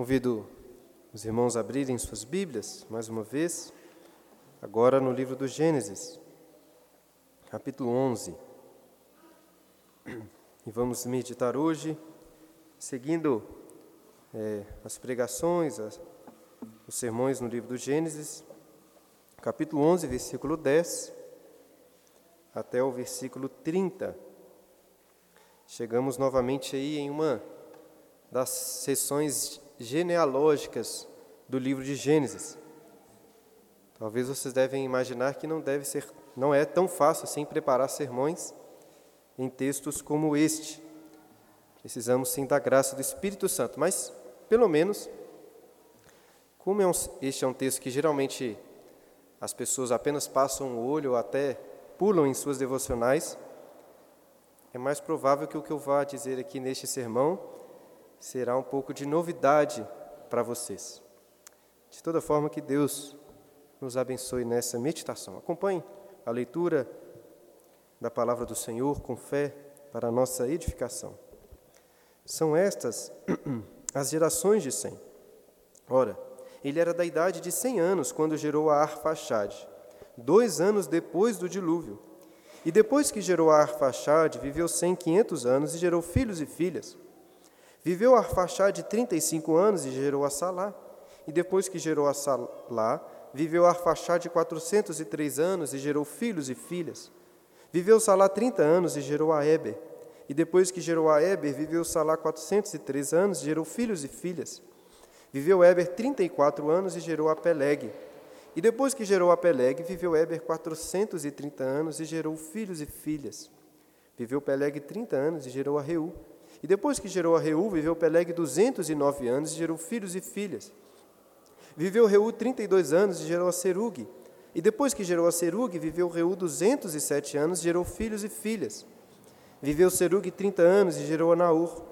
Convido os irmãos a abrirem suas Bíblias, mais uma vez, agora no livro do Gênesis, capítulo 11. E vamos meditar hoje, seguindo é, as pregações, as, os sermões no livro do Gênesis, capítulo 11, versículo 10, até o versículo 30. Chegamos novamente aí em uma das sessões genealógicas do livro de Gênesis. Talvez vocês devem imaginar que não deve ser, não é tão fácil assim preparar sermões em textos como este. Precisamos sim da graça do Espírito Santo, mas pelo menos, como é um, este é um texto que geralmente as pessoas apenas passam o olho ou até pulam em suas devocionais, é mais provável que o que eu vá dizer aqui neste sermão será um pouco de novidade para vocês. De toda forma, que Deus nos abençoe nessa meditação. Acompanhe a leitura da palavra do Senhor com fé para a nossa edificação. São estas as gerações de Sem. Ora, ele era da idade de cem anos quando gerou a Arfaxade, dois anos depois do dilúvio. E depois que gerou a Arfaxade, viveu cem, quinhentos anos e gerou filhos e filhas. Viveu Arfaxade 35 anos e gerou a Salá. E depois que gerou a Salá, viveu Arfaxade 403 anos e gerou filhos e filhas. Viveu Salá 30 anos e gerou a Eber. E depois que gerou a Eber, viveu Salá 403 anos e gerou filhos e filhas. Viveu Eber 34 anos e gerou a Peleg. E depois que gerou a Peleg, viveu Eber 430 anos e gerou filhos e filhas. Viveu Peleg 30 anos e gerou a Reu. E depois que gerou a Reu, viveu Peleg 209 anos e gerou filhos e filhas. Viveu Reu 32 anos e gerou a Serug. E depois que gerou a Serug, viveu Reu 207 anos e gerou filhos e filhas. Viveu Serug 30 anos e gerou a Naor.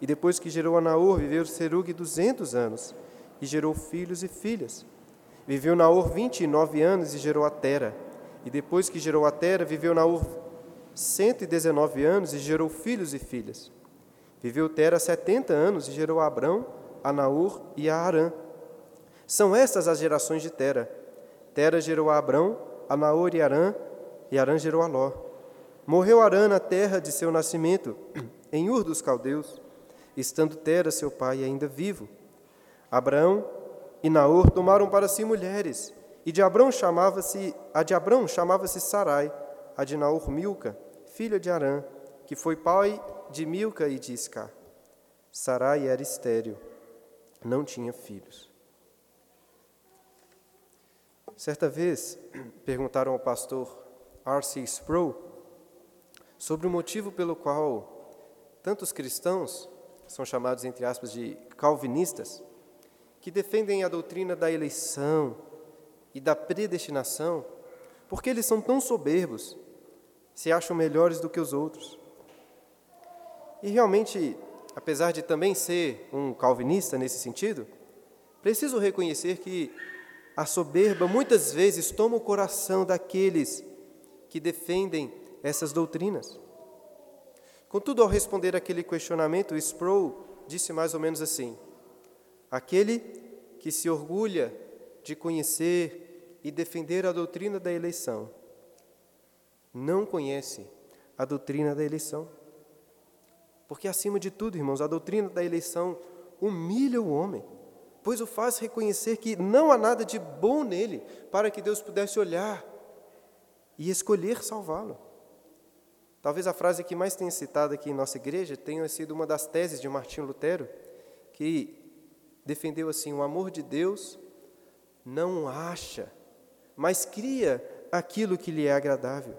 E depois que gerou a Naor, viveu Serug 200 anos e gerou filhos e filhas. Viveu Naor 29 anos e gerou a Tera. E depois que gerou a Tera, viveu Naor 119 anos e gerou filhos e filhas. Viveu Tera setenta anos e gerou a Abrão, a e a Arã. São estas as gerações de Tera. Tera gerou a Abrão, a Naor e Arã, e Arã gerou a Ló. Morreu Arã na terra de seu nascimento, em Ur dos Caldeus, estando Tera, seu pai, ainda vivo. Abraão e Naor tomaram para si mulheres, e de Abrão chamava-se, a de Abrão chamava-se Sarai, a de Naor Milca, filha de Arã, que foi pai de Milca e de Isca. Sarai era estéril, não tinha filhos. Certa vez, perguntaram ao pastor R.C. Sproul sobre o motivo pelo qual tantos cristãos são chamados, entre aspas, de calvinistas, que defendem a doutrina da eleição e da predestinação, porque eles são tão soberbos, se acham melhores do que os outros. E realmente, apesar de também ser um calvinista nesse sentido, preciso reconhecer que a soberba muitas vezes toma o coração daqueles que defendem essas doutrinas. Contudo, ao responder aquele questionamento, Sproul disse mais ou menos assim: Aquele que se orgulha de conhecer e defender a doutrina da eleição, não conhece a doutrina da eleição. Porque, acima de tudo, irmãos, a doutrina da eleição humilha o homem, pois o faz reconhecer que não há nada de bom nele para que Deus pudesse olhar e escolher salvá-lo. Talvez a frase que mais tenha citado aqui em nossa igreja tenha sido uma das teses de Martinho Lutero, que defendeu assim: o amor de Deus não acha, mas cria aquilo que lhe é agradável.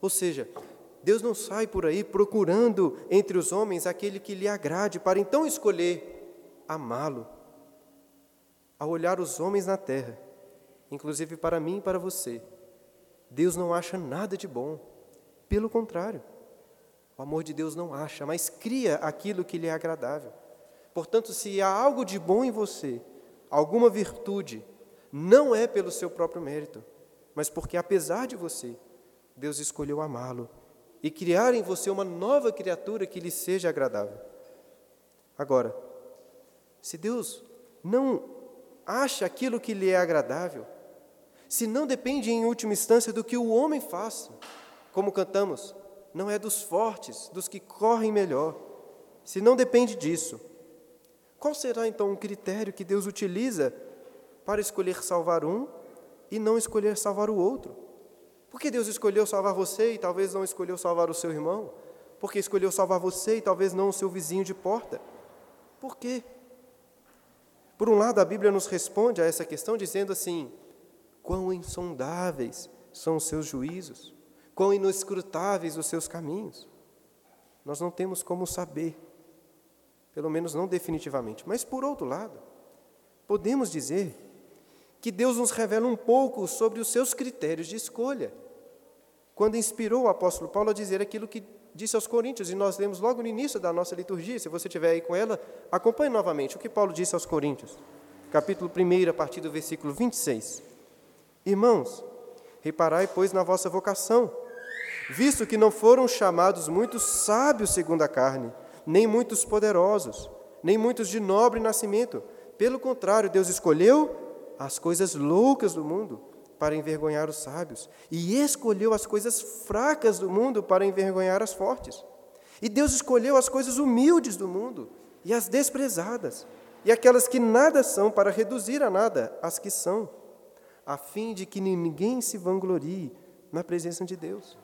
Ou seja, Deus não sai por aí procurando entre os homens aquele que lhe agrade, para então escolher amá-lo. Ao olhar os homens na terra, inclusive para mim e para você, Deus não acha nada de bom. Pelo contrário, o amor de Deus não acha, mas cria aquilo que lhe é agradável. Portanto, se há algo de bom em você, alguma virtude, não é pelo seu próprio mérito, mas porque, apesar de você, Deus escolheu amá-lo e criar em você uma nova criatura que lhe seja agradável. Agora, se Deus não acha aquilo que lhe é agradável, se não depende em última instância do que o homem faça, como cantamos, não é dos fortes, dos que correm melhor, se não depende disso, qual será então o critério que Deus utiliza para escolher salvar um e não escolher salvar o outro? Por que Deus escolheu salvar você e talvez não escolheu salvar o seu irmão? Porque escolheu salvar você e talvez não o seu vizinho de porta? Por quê? Por um lado, a Bíblia nos responde a essa questão dizendo assim: quão insondáveis são os seus juízos, quão inescrutáveis os seus caminhos. Nós não temos como saber, pelo menos não definitivamente. Mas, por outro lado, podemos dizer que Deus nos revela um pouco sobre os seus critérios de escolha, quando inspirou o apóstolo Paulo a dizer aquilo que disse aos Coríntios, e nós lemos logo no início da nossa liturgia, se você estiver aí com ela, acompanhe novamente o que Paulo disse aos Coríntios, capítulo 1, a partir do versículo 26. Irmãos, reparai, pois, na vossa vocação, visto que não foram chamados muitos sábios segundo a carne, nem muitos poderosos, nem muitos de nobre nascimento. Pelo contrário, Deus escolheu as coisas loucas do mundo para envergonhar os sábios, e escolheu as coisas fracas do mundo para envergonhar as fortes. E Deus escolheu as coisas humildes do mundo e as desprezadas, e aquelas que nada são para reduzir a nada as que são, a fim de que ninguém se vanglorie na presença de Deus.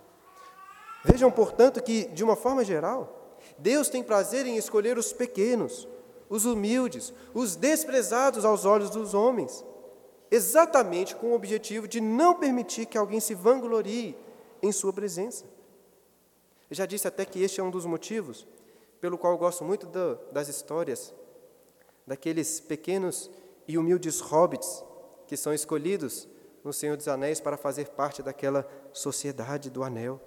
Vejam, portanto, que, de uma forma geral, Deus tem prazer em escolher os pequenos, os humildes, os desprezados aos olhos dos homens, exatamente com o objetivo de não permitir que alguém se vanglorie em sua presença. Eu já disse até que este é um dos motivos pelo qual eu gosto muito do, das histórias daqueles pequenos e humildes hobbits que são escolhidos no Senhor dos Anéis para fazer parte daquela sociedade do anel.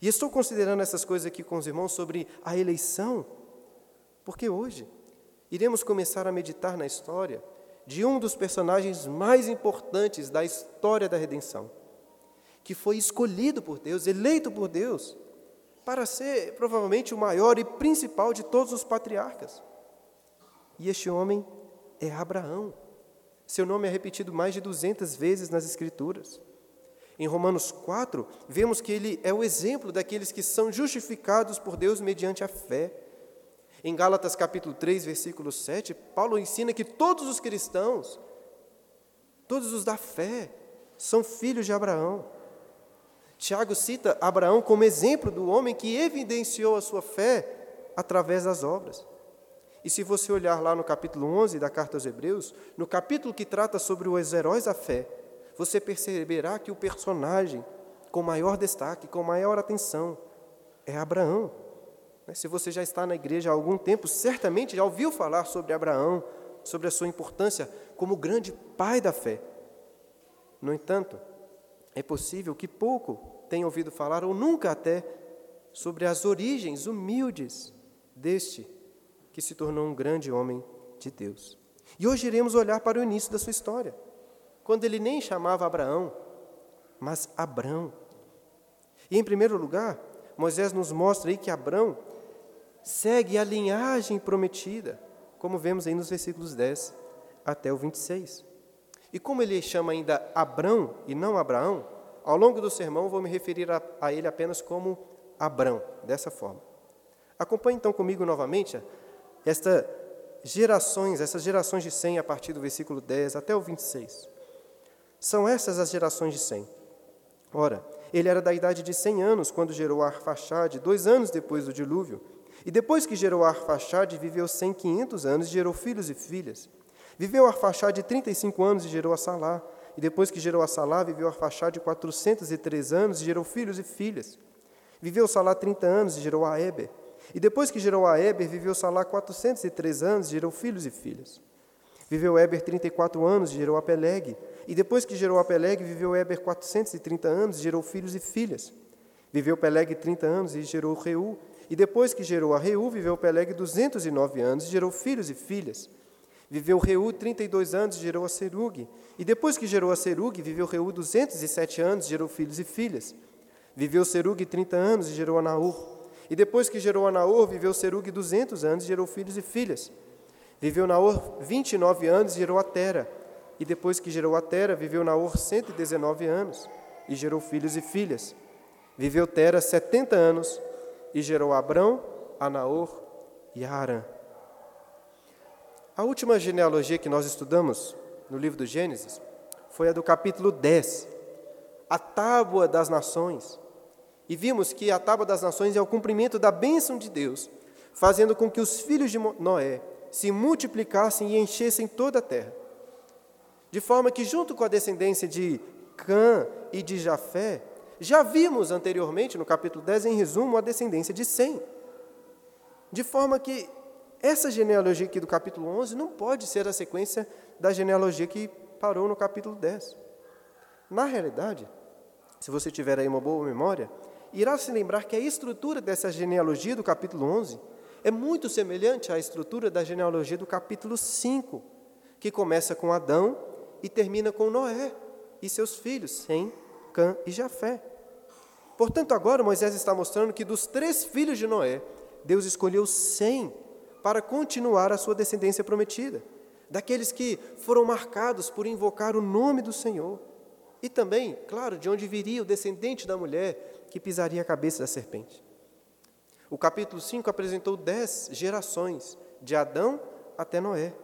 E estou considerando essas coisas aqui com os irmãos sobre a eleição, porque hoje iremos começar a meditar na história de um dos personagens mais importantes da história da redenção, que foi escolhido por Deus, eleito por Deus, para ser provavelmente o maior e principal de todos os patriarcas. E este homem é Abraão. Seu nome é repetido mais de 200 vezes nas Escrituras. Em Romanos 4, vemos que ele é o exemplo daqueles que são justificados por Deus mediante a fé. Em Gálatas capítulo 3, versículo 7, Paulo ensina que todos os cristãos, todos os da fé, são filhos de Abraão. Tiago cita Abraão como exemplo do homem que evidenciou a sua fé através das obras. E se você olhar lá no capítulo 11 da carta aos Hebreus, no capítulo que trata sobre os heróis da fé, você perceberá que o personagem com maior destaque, com maior atenção, é Abraão. Se você já está na igreja há algum tempo, certamente já ouviu falar sobre Abraão, sobre a sua importância como grande pai da fé. No entanto, é possível que pouco tenha ouvido falar, ou nunca até, sobre as origens humildes deste que se tornou um grande homem de Deus. E hoje iremos olhar para o início da sua história, quando ele nem chamava Abraão, mas Abrão. E em primeiro lugar, Moisés nos mostra aí que Abrão segue a linhagem prometida, como vemos aí nos versículos 10 até o 26. E como ele chama ainda Abrão e não Abraão, ao longo do sermão vou me referir a, a ele apenas como Abrão, dessa forma. Acompanhe então comigo novamente esta gerações, essas gerações de 100 a partir do versículo 10 até o 26. São essas as gerações de 100. Ora, ele era da idade de 100 anos quando gerou Arfaxade, dois anos depois do dilúvio, e depois que gerou Arfaxade, viveu cem, quinhentos anos e gerou filhos e filhas. Viveu Arfaxade 35 anos e gerou a Salá. E depois que gerou a Salá, viveu Arfaxade 403 anos e gerou filhos e filhas. Viveu Salá 30 anos e gerou a Eber. E depois que gerou a Eber, viveu Salá 403 anos e gerou filhos e filhas. Viveu Eber 34 anos e gerou a Peleg. E depois que gerou a Peleg, viveu Eber 430 anos e gerou filhos e filhas. Viveu Peleg 30 anos e gerou Reu. E depois que gerou a Reu, viveu Peleg 209 anos e gerou filhos e filhas. Viveu Reu 32 anos e gerou a Serug. E depois que gerou a Serug, viveu Reu 207 anos e gerou filhos e filhas. Viveu Serug 30 anos e gerou a Naor. E depois que gerou a Naor, viveu Serug 200 anos e gerou filhos e filhas. Viveu Naor 29 anos e gerou a Tera. E depois que gerou a Tera, viveu Naor 119 anos e gerou filhos e filhas. Viveu Tera 70 anos e gerou Abrão, a Naor e a Arã. A última genealogia que nós estudamos no livro do Gênesis foi a do capítulo 10, a tábua das nações. E vimos que a tábua das nações é o cumprimento da bênção de Deus, fazendo com que os filhos de Noé se multiplicassem e enchessem toda a terra. De forma que, junto com a descendência de Cã e de Jafé, já vimos anteriormente, no capítulo 10, em resumo, a descendência de Sem. De forma que essa genealogia aqui do capítulo 11 não pode ser a sequência da genealogia que parou no capítulo 10. Na realidade, se você tiver aí uma boa memória, irá se lembrar que a estrutura dessa genealogia do capítulo 11 é muito semelhante à estrutura da genealogia do capítulo 5, que começa com Adão e termina com Noé e seus filhos, Sem, Cã e Jafé. Portanto, agora Moisés está mostrando que dos três filhos de Noé, Deus escolheu Sem para continuar a sua descendência prometida, daqueles que foram marcados por invocar o nome do Senhor. E também, claro, de onde viria o descendente da mulher que pisaria a cabeça da serpente. O capítulo 5 apresentou dez gerações, de Adão até Noé.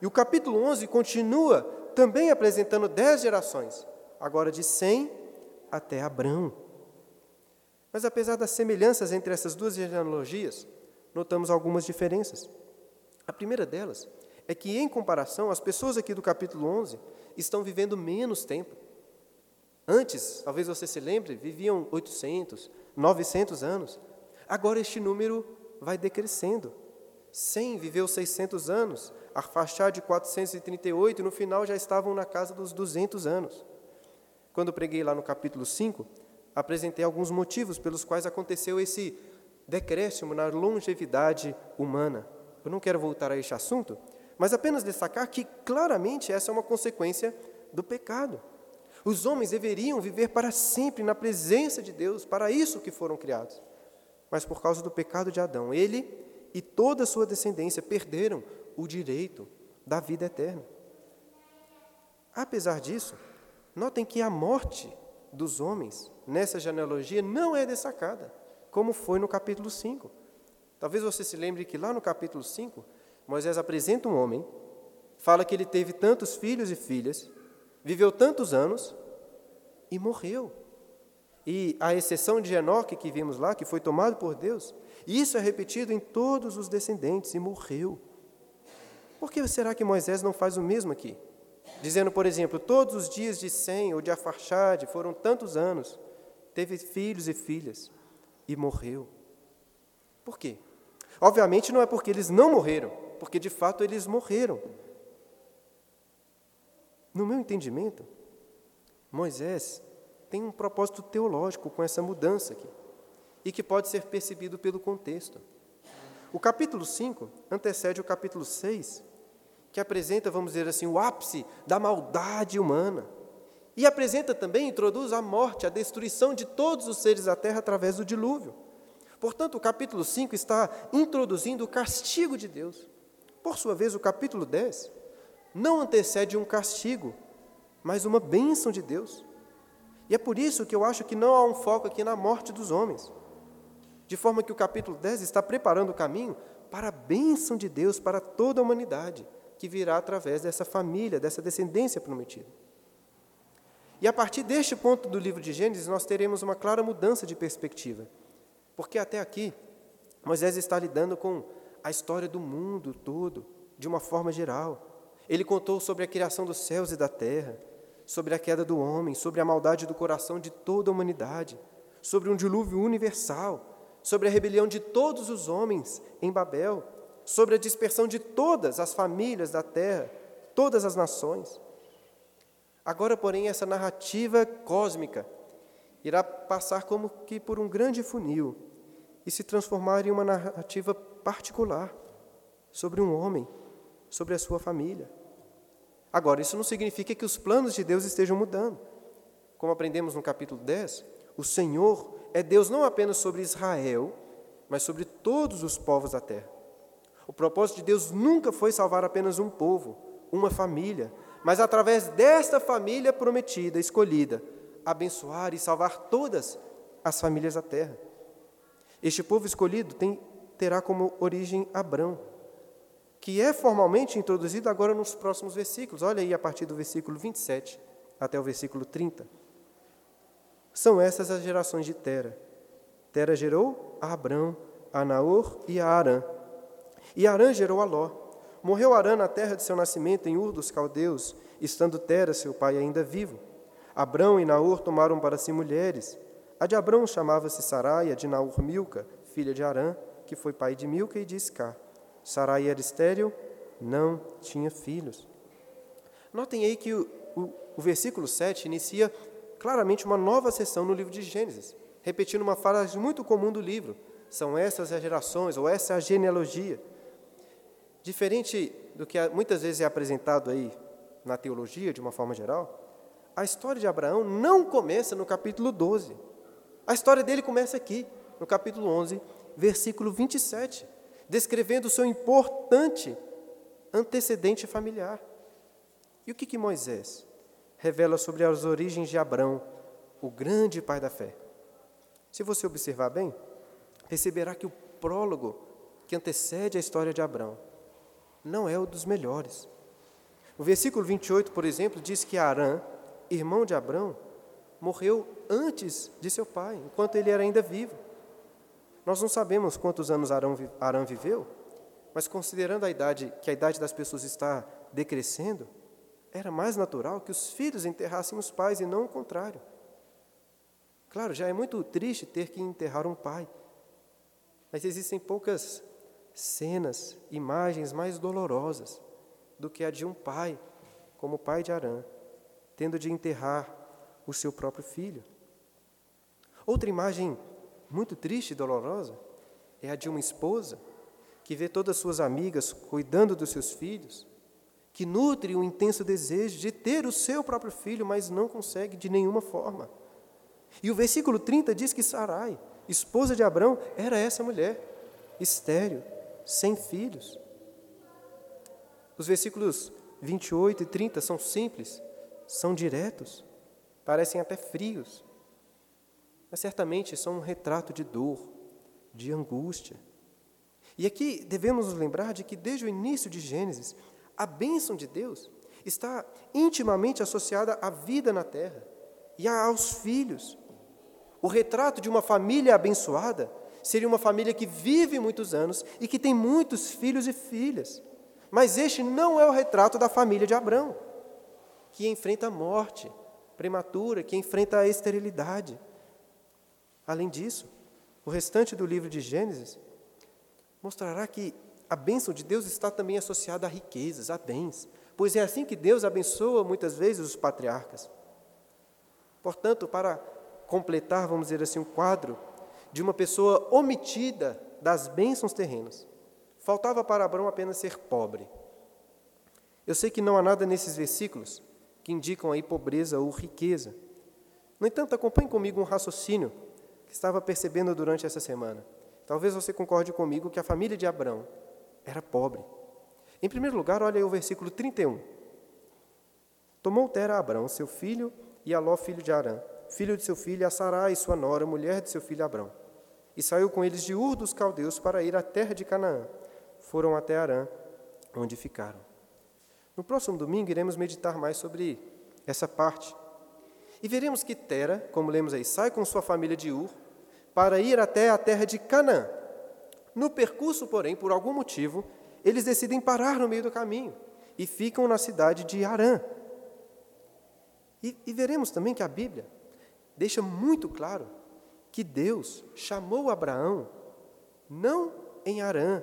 E o capítulo 11 continua também apresentando dez gerações, agora de Sem até Abrão. Mas apesar das semelhanças entre essas duas genealogias, notamos algumas diferenças. A primeira delas é que, em comparação, as pessoas aqui do capítulo 11 estão vivendo menos tempo. Antes, talvez você se lembre, viviam 800, 900 anos. Agora este número vai decrescendo. 100 viveu 600 anos, Arfaxad de 438, e no final já estavam na casa dos 200 anos. Quando preguei lá no capítulo 5, apresentei alguns motivos pelos quais aconteceu esse decréscimo na longevidade humana. Eu não quero voltar a este assunto, mas apenas destacar que claramente essa é uma consequência do pecado. Os homens deveriam viver para sempre na presença de Deus, para isso que foram criados. Mas por causa do pecado de Adão, ele e toda a sua descendência perderam o direito da vida eterna. Apesar disso, notem que a morte dos homens nessa genealogia não é destacada, como foi no capítulo 5. Talvez você se lembre que lá no capítulo 5, Moisés apresenta um homem, fala que ele teve tantos filhos e filhas, viveu tantos anos e morreu. E a exceção de Enoque que vimos lá, que foi tomado por Deus, isso é repetido em todos os descendentes e morreu. Por que será que Moisés não faz o mesmo aqui? Dizendo, por exemplo, todos os dias de Sem ou de Afarchade foram tantos anos, teve filhos e filhas e morreu. Por quê? Obviamente não é porque eles não morreram, porque de fato eles morreram. No meu entendimento, Moisés tem um propósito teológico com essa mudança aqui, e que pode ser percebido pelo contexto. O capítulo 5 antecede o capítulo 6, que apresenta, vamos dizer assim, o ápice da maldade humana. E apresenta também, introduz a morte, a destruição de todos os seres da terra através do dilúvio. Portanto, o capítulo 5 está introduzindo o castigo de Deus. Por sua vez, o capítulo 10 não antecede um castigo, mas uma bênção de Deus. E é por isso que eu acho que não há um foco aqui na morte dos homens. De forma que o capítulo 10 está preparando o caminho para a bênção de Deus para toda a humanidade, que virá através dessa família, dessa descendência prometida. E a partir deste ponto do livro de Gênesis, nós teremos uma clara mudança de perspectiva. Porque até aqui, Moisés está lidando com a história do mundo todo, de uma forma geral. Ele contou sobre a criação dos céus e da terra, sobre a queda do homem, sobre a maldade do coração de toda a humanidade, sobre um dilúvio universal, sobre a rebelião de todos os homens em Babel, sobre a dispersão de todas as famílias da terra, todas as nações. Agora, porém, essa narrativa cósmica irá passar como que por um grande funil e se transformar em uma narrativa particular sobre um homem, sobre a sua família. Agora, isso não significa que os planos de Deus estejam mudando. Como aprendemos no capítulo 10, o Senhor é Deus não apenas sobre Israel, mas sobre todos os povos da terra. O propósito de Deus nunca foi salvar apenas um povo, uma família, mas através desta família prometida, escolhida, abençoar e salvar todas as famílias da terra. Este povo escolhido tem, terá como origem Abrão, que é formalmente introduzido agora nos próximos versículos. Olha aí a partir do versículo 27 até o versículo 30. São essas as gerações de Tera. Tera gerou a Abrão, a Naor e a Arã. E Arã gerou a Ló. Morreu Arã na terra de seu nascimento, em Ur dos Caldeus, estando Tera, seu pai, ainda vivo. Abrão e Naor tomaram para si mulheres. A de Abrão chamava-se Sarai, a de Naor Milca, filha de Arã, que foi pai de Milca e de Iscar. Sarai era estéril, não tinha filhos. Notem aí que o, o, o versículo 7 inicia claramente uma nova sessão no livro de Gênesis, repetindo uma frase muito comum do livro: são essas as gerações, ou essa é a genealogia. Diferente do que muitas vezes é apresentado aí na teologia, de uma forma geral, a história de Abraão não começa no capítulo 12. A história dele começa aqui, no capítulo 11, versículo 27, descrevendo o seu importante antecedente familiar. E o que, que Moisés revela sobre as origens de Abrão, o grande pai da fé. Se você observar bem, perceberá que o prólogo que antecede a história de Abrão não é o dos melhores. O versículo 28, por exemplo, diz que Arã, irmão de Abrão, morreu antes de seu pai, enquanto ele era ainda vivo. Nós não sabemos quantos anos Arã viveu, mas considerando a idade, que a idade das pessoas está decrescendo, era mais natural que os filhos enterrassem os pais e não o contrário. Claro, já é muito triste ter que enterrar um pai, mas existem poucas cenas, imagens mais dolorosas do que a de um pai, como o pai de Arã, tendo de enterrar o seu próprio filho. Outra imagem muito triste e dolorosa é a de uma esposa que vê todas suas amigas cuidando dos seus filhos que nutre um intenso desejo de ter o seu próprio filho, mas não consegue de nenhuma forma. E o versículo 30 diz que Sarai, esposa de Abrão, era essa mulher, estéril, sem filhos. Os versículos 28 e 30 são simples, são diretos, parecem até frios, mas certamente são um retrato de dor, de angústia. E aqui devemos nos lembrar de que desde o início de Gênesis, a bênção de Deus está intimamente associada à vida na terra e aos filhos. O retrato de uma família abençoada seria uma família que vive muitos anos e que tem muitos filhos e filhas. Mas este não é o retrato da família de Abraão, que enfrenta a morte prematura, que enfrenta a esterilidade. Além disso, o restante do livro de Gênesis mostrará que a bênção de Deus está também associada a riquezas, a bens, pois é assim que Deus abençoa muitas vezes os patriarcas. Portanto, para completar, vamos dizer assim, um quadro de uma pessoa omitida das bênçãos terrenas, faltava para Abraão apenas ser pobre. Eu sei que não há nada nesses versículos que indicam aí pobreza ou riqueza. No entanto, acompanhe comigo um raciocínio que estava percebendo durante essa semana. Talvez você concorde comigo que a família de Abraão era pobre. Em primeiro lugar, olha aí o versículo 31. Tomou Tera a Abrão, seu filho, e Aló, filho de Arã, filho de seu filho, a Sarai, sua nora, mulher de seu filho Abrão. E saiu com eles de Ur dos Caldeus para ir à terra de Canaã. Foram até Arã, onde ficaram. No próximo domingo iremos meditar mais sobre essa parte. E veremos que Tera, como lemos aí, sai com sua família de Ur para ir até a terra de Canaã, no percurso, porém, por algum motivo, eles decidem parar no meio do caminho e ficam na cidade de Arã. E, e veremos também que a Bíblia deixa muito claro que Deus chamou Abraão não em Arã,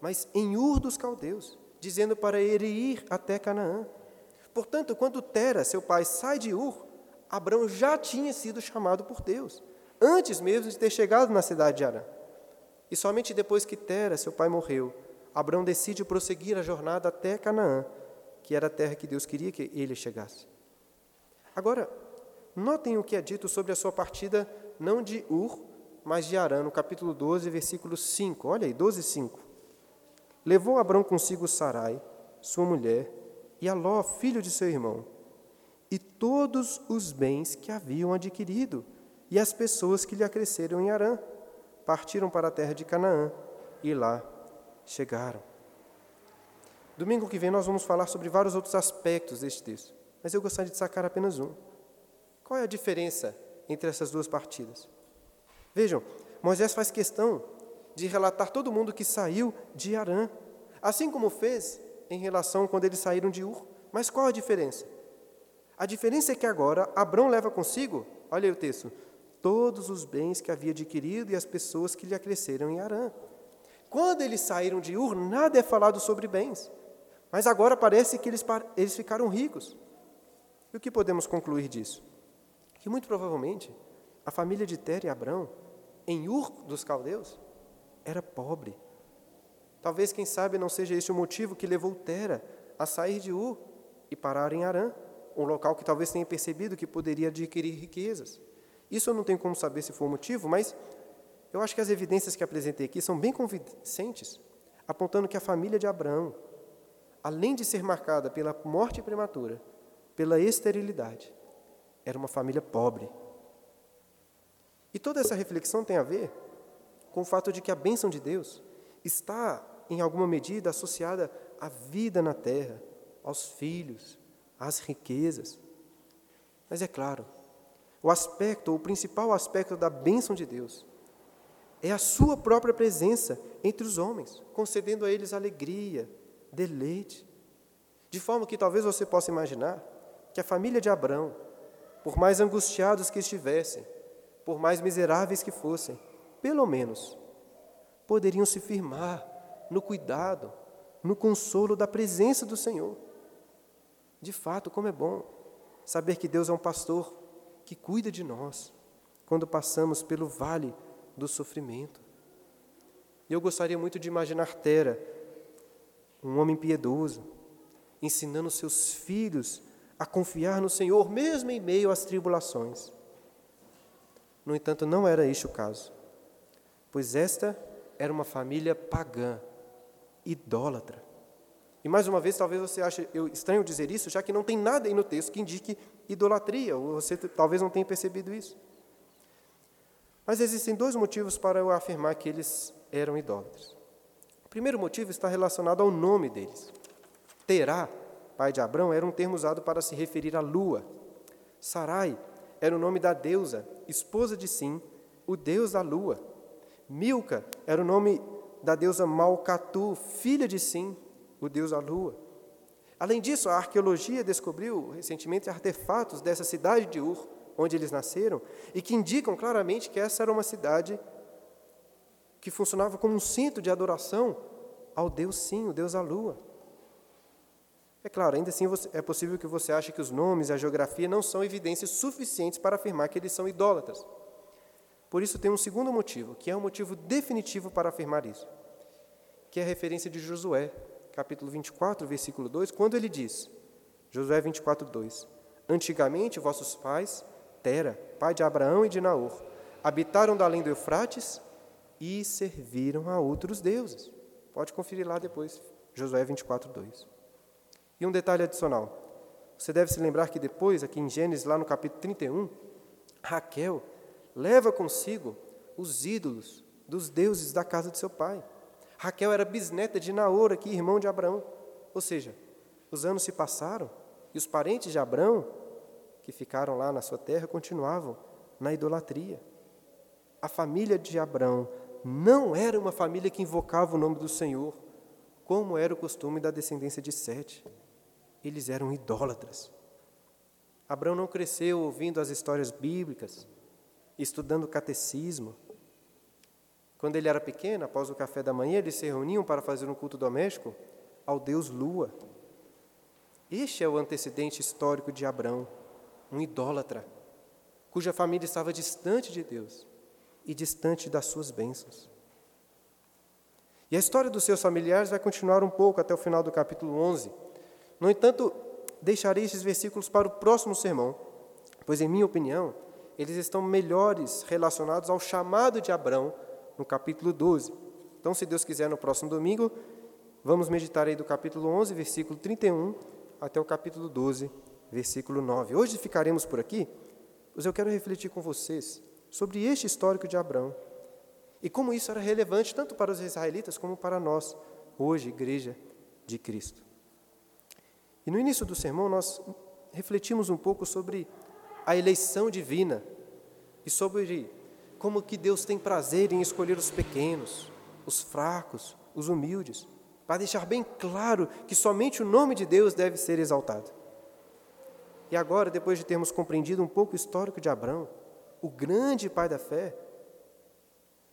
mas em Ur dos Caldeus, dizendo para ele ir até Canaã. Portanto, quando Tera, seu pai, sai de Ur, Abraão já tinha sido chamado por Deus, antes mesmo de ter chegado na cidade de Arã. E somente depois que Tera, seu pai, morreu, Abraão decide prosseguir a jornada até Canaã, que era a terra que Deus queria que ele chegasse. Agora, notem o que é dito sobre a sua partida, não de Ur, mas de Arã, no capítulo 12, versículo 5. Olha aí, 12, 5. levou Abrão consigo Sarai, sua mulher, e Aló, filho de seu irmão, e todos os bens que haviam adquirido, e as pessoas que lhe acresceram em Arã. Partiram para a terra de Canaã e lá chegaram. Domingo que vem nós vamos falar sobre vários outros aspectos deste texto, mas eu gostaria de sacar apenas um. Qual é a diferença entre essas duas partidas? Vejam, Moisés faz questão de relatar todo mundo que saiu de Arã, assim como fez em relação quando eles saíram de Ur. Mas qual a diferença? A diferença é que agora Abrão leva consigo, olha aí o texto, todos os bens que havia adquirido e as pessoas que lhe acresceram em Arã. Quando eles saíram de Ur, nada é falado sobre bens. Mas agora parece que eles, eles ficaram ricos. E o que podemos concluir disso? Que muito provavelmente a família de Tera e Abrão, em Ur dos caldeus, era pobre. Talvez, quem sabe, não seja esse o motivo que levou Tera a sair de Ur e parar em Arã, um local que talvez tenha percebido que poderia adquirir riquezas. Isso eu não tenho como saber se foi o motivo, mas eu acho que as evidências que apresentei aqui são bem convincentes, apontando que a família de Abraão, além de ser marcada pela morte prematura, pela esterilidade, era uma família pobre. E toda essa reflexão tem a ver com o fato de que a bênção de Deus está, em alguma medida, associada à vida na terra, aos filhos, às riquezas. Mas é claro, o aspecto, o principal aspecto da bênção de Deus é a sua própria presença entre os homens, concedendo a eles alegria, deleite. De forma que talvez você possa imaginar que a família de Abraão, por mais angustiados que estivessem, por mais miseráveis que fossem, pelo menos poderiam se firmar no cuidado, no consolo da presença do Senhor. De fato, como é bom saber que Deus é um pastor que cuida de nós quando passamos pelo vale do sofrimento. E eu gostaria muito de imaginar Tera, um homem piedoso, ensinando seus filhos a confiar no Senhor, mesmo em meio às tribulações. No entanto, não era este o caso, pois esta era uma família pagã, idólatra. E mais uma vez, talvez você ache eu estranho dizer isso, já que não tem nada aí no texto que indique idolatria, ou você talvez não tenha percebido isso. Mas existem dois motivos para eu afirmar que eles eram idólatras. O primeiro motivo está relacionado ao nome deles. Terá, pai de Abrão, era um termo usado para se referir à lua. Sarai era o nome da deusa, esposa de Sim, o deus da lua. Milca era o nome da deusa Malcatu, filha de Sim, o deus da lua. Além disso, a arqueologia descobriu recentemente artefatos dessa cidade de Ur, onde eles nasceram, e que indicam claramente que essa era uma cidade que funcionava como um centro de adoração ao Deus Sim, o Deus da lua. É claro, ainda assim é possível que você ache que os nomes e a geografia não são evidências suficientes para afirmar que eles são idólatras. Por isso tem um segundo motivo, que é um motivo definitivo para afirmar isso, que é a referência de Josué, capítulo 24, versículo 2, quando ele diz, Josué 24, 2: Antigamente vossos pais, Tera, pai de Abraão e de Naor, habitaram da além do Eufrates e serviram a outros deuses. Pode conferir lá depois, Josué 24, 2. E um detalhe adicional. Você deve se lembrar que depois, aqui em Gênesis, lá no capítulo 31, Raquel leva consigo os ídolos dos deuses da casa de seu pai. Raquel era bisneta de Naor, aqui, irmão de Abraão. Ou seja, os anos se passaram e os parentes de Abraão, que ficaram lá na sua terra, continuavam na idolatria. A família de Abraão não era uma família que invocava o nome do Senhor, como era o costume da descendência de Sete. Eles eram idólatras. Abraão não cresceu ouvindo as histórias bíblicas, estudando catecismo, quando ele era pequeno, após o café da manhã, eles se reuniam para fazer um culto doméstico ao deus Lua. Este é o antecedente histórico de Abraão, um idólatra, cuja família estava distante de Deus e distante das suas bênçãos. E a história dos seus familiares vai continuar um pouco até o final do capítulo 11. No entanto, deixarei esses versículos para o próximo sermão, pois, em minha opinião, eles estão melhores relacionados ao chamado de Abraão no capítulo 12. Então, se Deus quiser, no próximo domingo, vamos meditar aí do capítulo 11, versículo 31, até o capítulo 12, versículo 9. Hoje ficaremos por aqui, mas eu quero refletir com vocês sobre este histórico de Abraão e como isso era relevante tanto para os israelitas como para nós, hoje, igreja de Cristo. E no início do sermão nós refletimos um pouco sobre a eleição divina e sobre como que Deus tem prazer em escolher os pequenos, os fracos, os humildes, para deixar bem claro que somente o nome de Deus deve ser exaltado. E agora, depois de termos compreendido um pouco o histórico de Abraão, o grande pai da fé,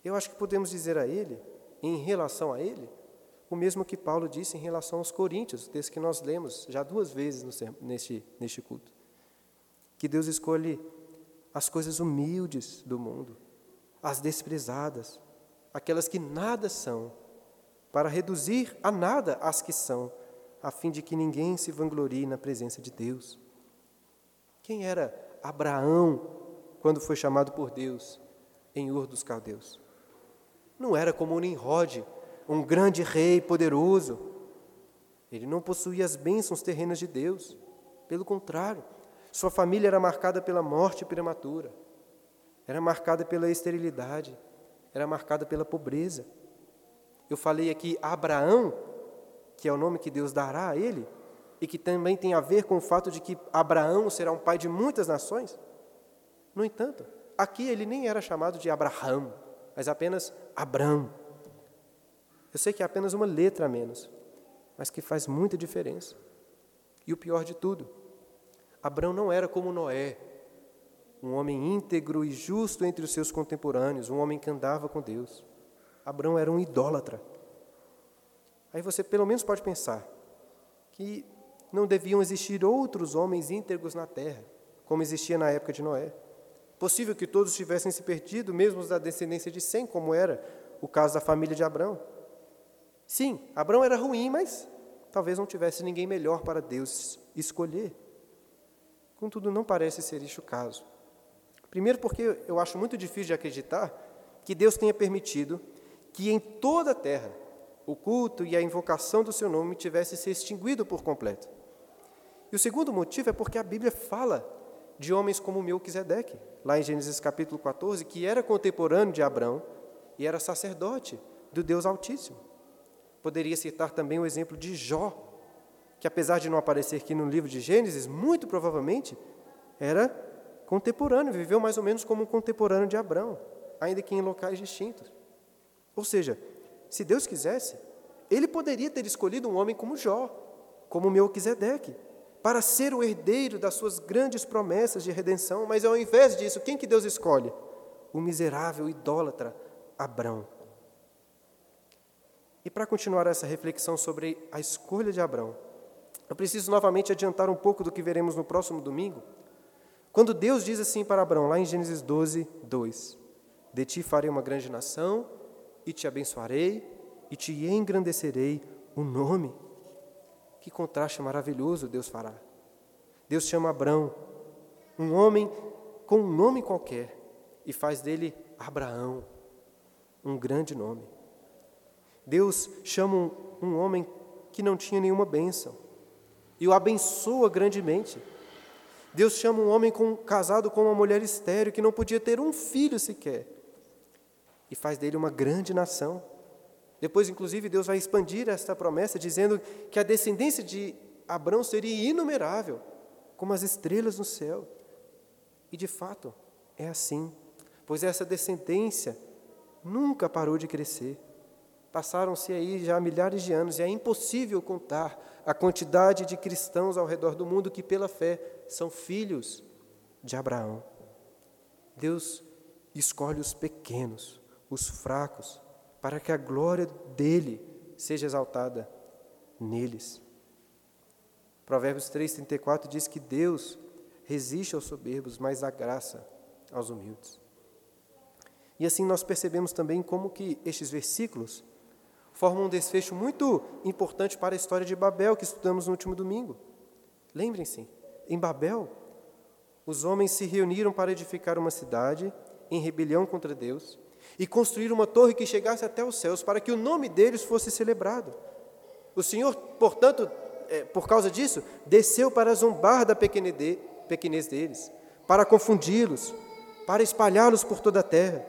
eu acho que podemos dizer a ele, em relação a ele, o mesmo que Paulo disse em relação aos coríntios, desse que nós lemos já duas vezes no, neste, neste culto. Que Deus escolhe as coisas humildes do mundo, as desprezadas, aquelas que nada são, para reduzir a nada as que são, a fim de que ninguém se vanglorie na presença de Deus. Quem era Abraão quando foi chamado por Deus em Ur dos Caldeus? Não era como Nimrod, um grande rei poderoso. Ele não possuía as bênçãos terrenas de Deus. Pelo contrário, sua família era marcada pela morte prematura, era marcada pela esterilidade, era marcada pela pobreza. Eu falei aqui Abraão, que é o nome que Deus dará a ele, e que também tem a ver com o fato de que Abraão será um pai de muitas nações. No entanto, aqui ele nem era chamado de Abraão, mas apenas Abrão. Eu sei que é apenas uma letra a menos, mas que faz muita diferença. E o pior de tudo, Abrão não era como Noé, um homem íntegro e justo entre os seus contemporâneos, um homem que andava com Deus. Abrão era um idólatra. Aí você pelo menos pode pensar que não deviam existir outros homens íntegros na terra, como existia na época de Noé. Possível que todos tivessem se perdido, mesmo os da descendência de Sem, como era o caso da família de Abrão. Sim, Abrão era ruim, mas talvez não tivesse ninguém melhor para Deus escolher. Contudo, não parece ser este o caso. Primeiro, porque eu acho muito difícil de acreditar que Deus tenha permitido que em toda a terra o culto e a invocação do seu nome tivesse se extinguido por completo. E o segundo motivo é porque a Bíblia fala de homens como Melquisedeque, lá em Gênesis capítulo 14, que era contemporâneo de Abraão e era sacerdote do Deus Altíssimo. Poderia citar também o exemplo de Jó, que apesar de não aparecer aqui no livro de Gênesis, muito provavelmente era contemporâneo, viveu mais ou menos como um contemporâneo de Abraão, ainda que em locais distintos. Ou seja, se Deus quisesse, ele poderia ter escolhido um homem como Jó, como Melquisedeque, para ser o herdeiro das suas grandes promessas de redenção, mas ao invés disso, quem que Deus escolhe? O miserável idólatra Abrão. E para continuar essa reflexão sobre a escolha de Abrão, eu preciso novamente adiantar um pouco do que veremos no próximo domingo, quando Deus diz assim para Abrão, lá em Gênesis 12, 2: De ti farei uma grande nação, e te abençoarei, e te engrandecerei o nome. Que contraste maravilhoso Deus fará. Deus chama Abrão, um homem com um nome qualquer, e faz dele Abraão, um grande nome. Deus chama um, homem que não tinha nenhuma bênção e o abençoa grandemente. Deus chama um homem com, casado com uma mulher estéril que não podia ter um filho sequer e faz dele uma grande nação. Depois, inclusive, Deus vai expandir esta promessa, dizendo que a descendência de Abraão seria inumerável, como as estrelas no céu. E de fato, é assim, pois essa descendência nunca parou de crescer. Passaram-se aí já milhares de anos e é impossível contar a quantidade de cristãos ao redor do mundo que, pela fé, são filhos de Abraão. Deus escolhe os pequenos, os fracos, para que a glória dele seja exaltada neles. Provérbios 3,34 diz que Deus resiste aos soberbos, mas dá graça aos humildes. E assim nós percebemos também como que estes versículos formam um desfecho muito importante para a história de Babel que estudamos no último domingo. Lembrem-se, em Babel, os homens se reuniram para edificar uma cidade em rebelião contra Deus, e construir uma torre que chegasse até os céus para que o nome deles fosse celebrado. O Senhor, portanto, é, por causa disso, desceu para zombar da pequenez deles, para confundi-los, para espalhá-los por toda a terra.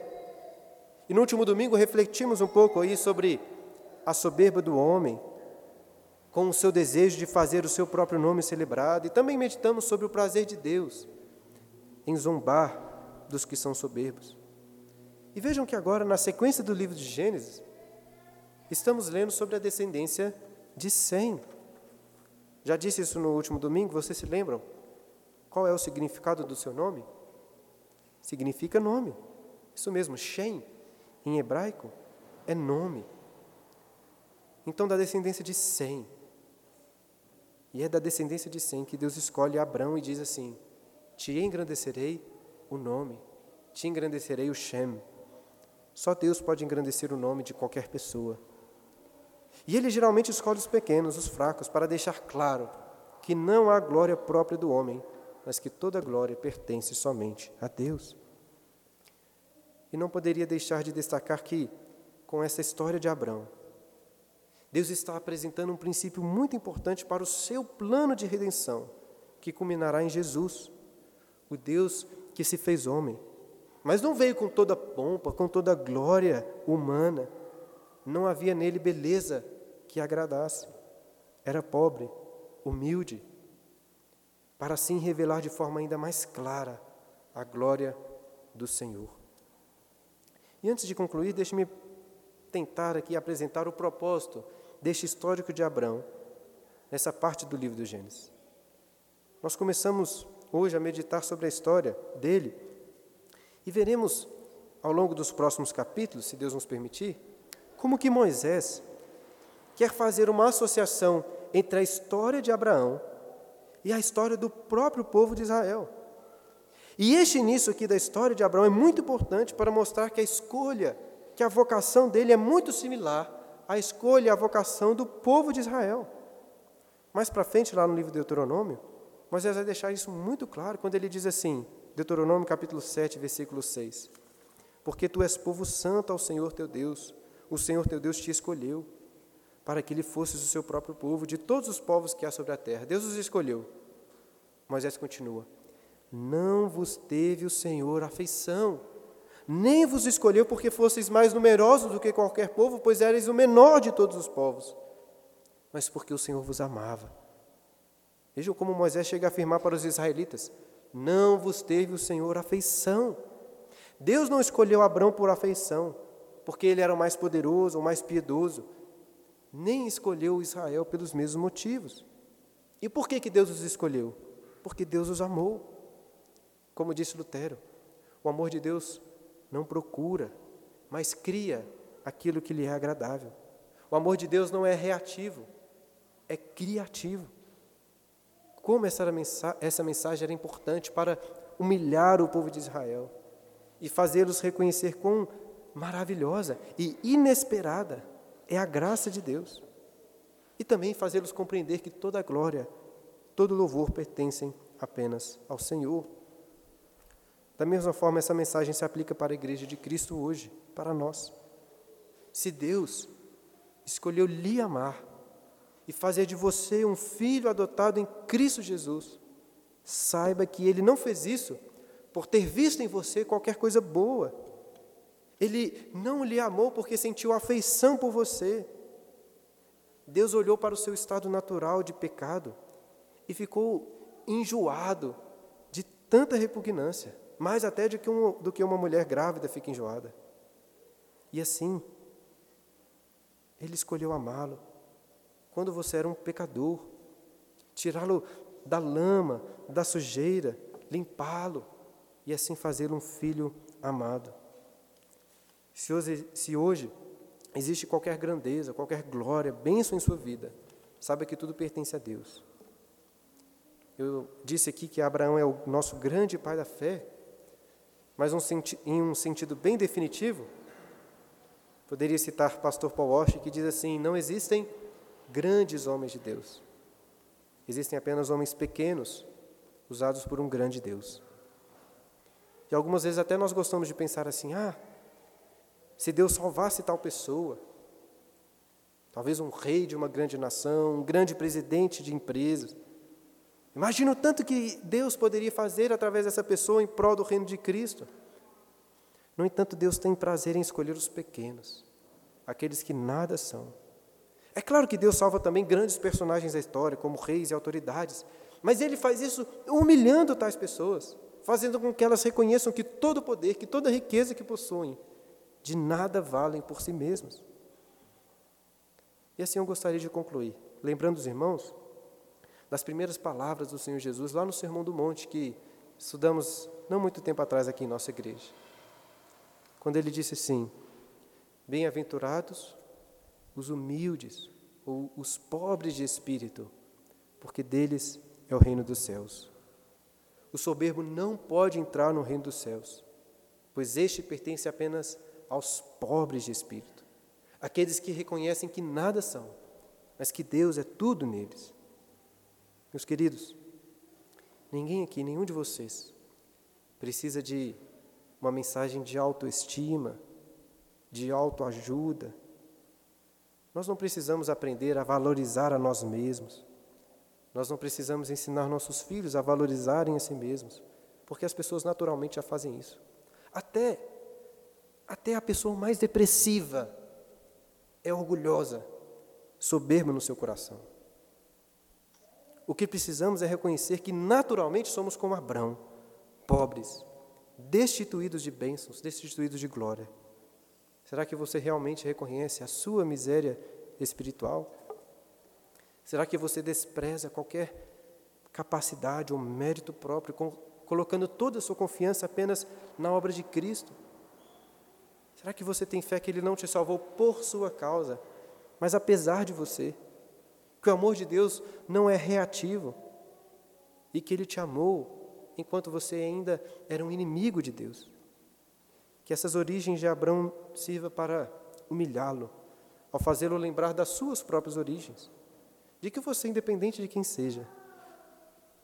E no último domingo refletimos um pouco aí sobre a soberba do homem, com o seu desejo de fazer o seu próprio nome celebrado, e também meditamos sobre o prazer de Deus em zombar dos que são soberbos. E vejam que agora, na sequência do livro de Gênesis, estamos lendo sobre a descendência de Sem. Já disse isso no último domingo, vocês se lembram? Qual é o significado do seu nome? Significa nome. Isso mesmo, Shem, em hebraico, é nome. Então, da descendência de Sem. E é da descendência de Sem que Deus escolhe Abraão e diz assim: Te engrandecerei o nome, te engrandecerei o Shem. Só Deus pode engrandecer o nome de qualquer pessoa. E ele geralmente escolhe os pequenos, os fracos, para deixar claro que não há glória própria do homem, mas que toda glória pertence somente a Deus. E não poderia deixar de destacar que, com essa história de Abraão, Deus está apresentando um princípio muito importante para o seu plano de redenção, que culminará em Jesus, o Deus que se fez homem. Mas não veio com toda pompa, com toda glória humana. Não havia nele beleza que agradasse. Era pobre, humilde, para assim revelar de forma ainda mais clara a glória do Senhor. E antes de concluir, deixe-me tentar aqui apresentar o propósito deste histórico de Abraão, nessa parte do livro do Gênesis. Nós começamos hoje a meditar sobre a história dele e veremos ao longo dos próximos capítulos, se Deus nos permitir, como que Moisés quer fazer uma associação entre a história de Abraão e a história do próprio povo de Israel. E este início aqui da história de Abraão é muito importante para mostrar que a escolha, que a vocação dele é muito similar à escolha e à vocação do povo de Israel. Mais para frente, lá no livro de Deuteronômio, Moisés vai deixar isso muito claro quando ele diz assim, Deuteronômio capítulo 7, versículo 6. Porque tu és povo santo ao Senhor teu Deus, o Senhor teu Deus te escolheu para que ele fosse o seu próprio povo, de todos os povos que há sobre a terra. Deus os escolheu. Moisés continua: Não vos teve o Senhor afeição, nem vos escolheu porque fosseis mais numerosos do que qualquer povo, pois erais o menor de todos os povos, mas porque o Senhor vos amava. Vejam como Moisés chega a afirmar para os israelitas: Não vos teve o Senhor afeição. Deus não escolheu Abraão por afeição, porque ele era o mais poderoso, o mais piedoso nem escolheu Israel pelos mesmos motivos. E por que, que Deus os escolheu? Porque Deus os amou. Como disse Lutero, o amor de Deus não procura, mas cria aquilo que lhe é agradável. O amor de Deus não é reativo, é criativo. Como essa mensagem, essa mensagem era importante para humilhar o povo de Israel e fazê-los reconhecer quão maravilhosa e inesperada é a graça de Deus. E também fazê-los compreender que toda glória, todo louvor pertencem apenas ao Senhor. Da mesma forma, essa mensagem se aplica para a igreja de Cristo hoje, para nós. Se Deus escolheu lhe amar e fazer de você um filho adotado em Cristo Jesus, saiba que Ele não fez isso por ter visto em você qualquer coisa boa ele não lhe amou porque sentiu afeição por você. Deus olhou para o seu estado natural de pecado e ficou enjoado de tanta repugnância, mais até do que, um, do que uma mulher grávida fica enjoada. E assim, Ele escolheu amá-lo quando você era um pecador, tirá-lo da lama, da sujeira, limpá-lo e assim fazê-lo um filho amado. Se hoje, se hoje existe qualquer grandeza, qualquer glória, bênção em sua vida, saiba que tudo pertence a Deus. Eu disse aqui que Abraão é o nosso grande pai da fé, mas um em um sentido bem definitivo, poderia citar pastor Paul Walsh, que diz assim: não existem grandes homens de Deus, existem apenas homens pequenos, usados por um grande Deus. E algumas vezes até nós gostamos de pensar assim: ah, se Deus salvasse tal pessoa, talvez um rei de uma grande nação, um grande presidente de empresas. Imagina o tanto que Deus poderia fazer através dessa pessoa em prol do reino de Cristo. No entanto, Deus tem prazer em escolher os pequenos, aqueles que nada são. É claro que Deus salva também grandes personagens da história, como reis e autoridades, mas Ele faz isso humilhando tais pessoas, fazendo com que elas reconheçam que todo o poder, que toda a riqueza que possuem, de nada valem por si mesmas. E assim eu gostaria de concluir, lembrando os irmãos das primeiras palavras do Senhor Jesus lá no Sermão do Monte, que estudamos não muito tempo atrás aqui em nossa igreja. Quando ele disse assim: Bem-aventurados os humildes ou os pobres de espírito, porque deles é o reino dos céus. O soberbo não pode entrar no reino dos céus, pois este pertence apenas aos pobres de espírito, aqueles que reconhecem que nada são, mas que Deus é tudo neles. Meus queridos, ninguém aqui, nenhum de vocês, precisa de uma mensagem de autoestima, de autoajuda, nós não precisamos aprender a valorizar a nós mesmos. Nós não precisamos ensinar nossos filhos a valorizarem a si mesmos, porque as pessoas naturalmente já fazem isso. Até até a pessoa mais depressiva é orgulhosa, soberba no seu coração. O que precisamos é reconhecer que naturalmente somos como Abraão, pobres, destituídos de bênçãos, destituídos de glória. Será que você realmente reconhece a sua miséria espiritual? Será que você despreza qualquer capacidade ou mérito próprio, colocando toda a sua confiança apenas na obra de Cristo? Será que você tem fé que Ele não te salvou por sua causa, mas apesar de você? Que o amor de Deus não é reativo e que Ele te amou enquanto você ainda era um inimigo de Deus? Que essas origens de Abraão sirva para humilhá-lo, ao fazê-lo lembrar das suas próprias origens, de que você, independente de quem seja,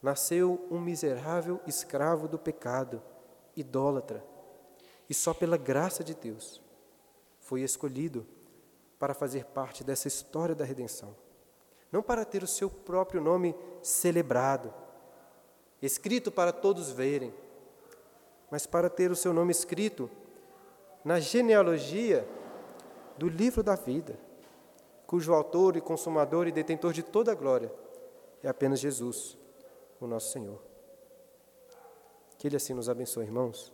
nasceu um miserável escravo do pecado, idólatra, e só pela graça de Deus foi escolhido para fazer parte dessa história da redenção. Não para ter o seu próprio nome celebrado, escrito para todos verem, mas para ter o seu nome escrito na genealogia do livro da vida, cujo autor e consumador e detentor de toda a glória é apenas Jesus, o nosso Senhor. Que Ele assim nos abençoe, irmãos.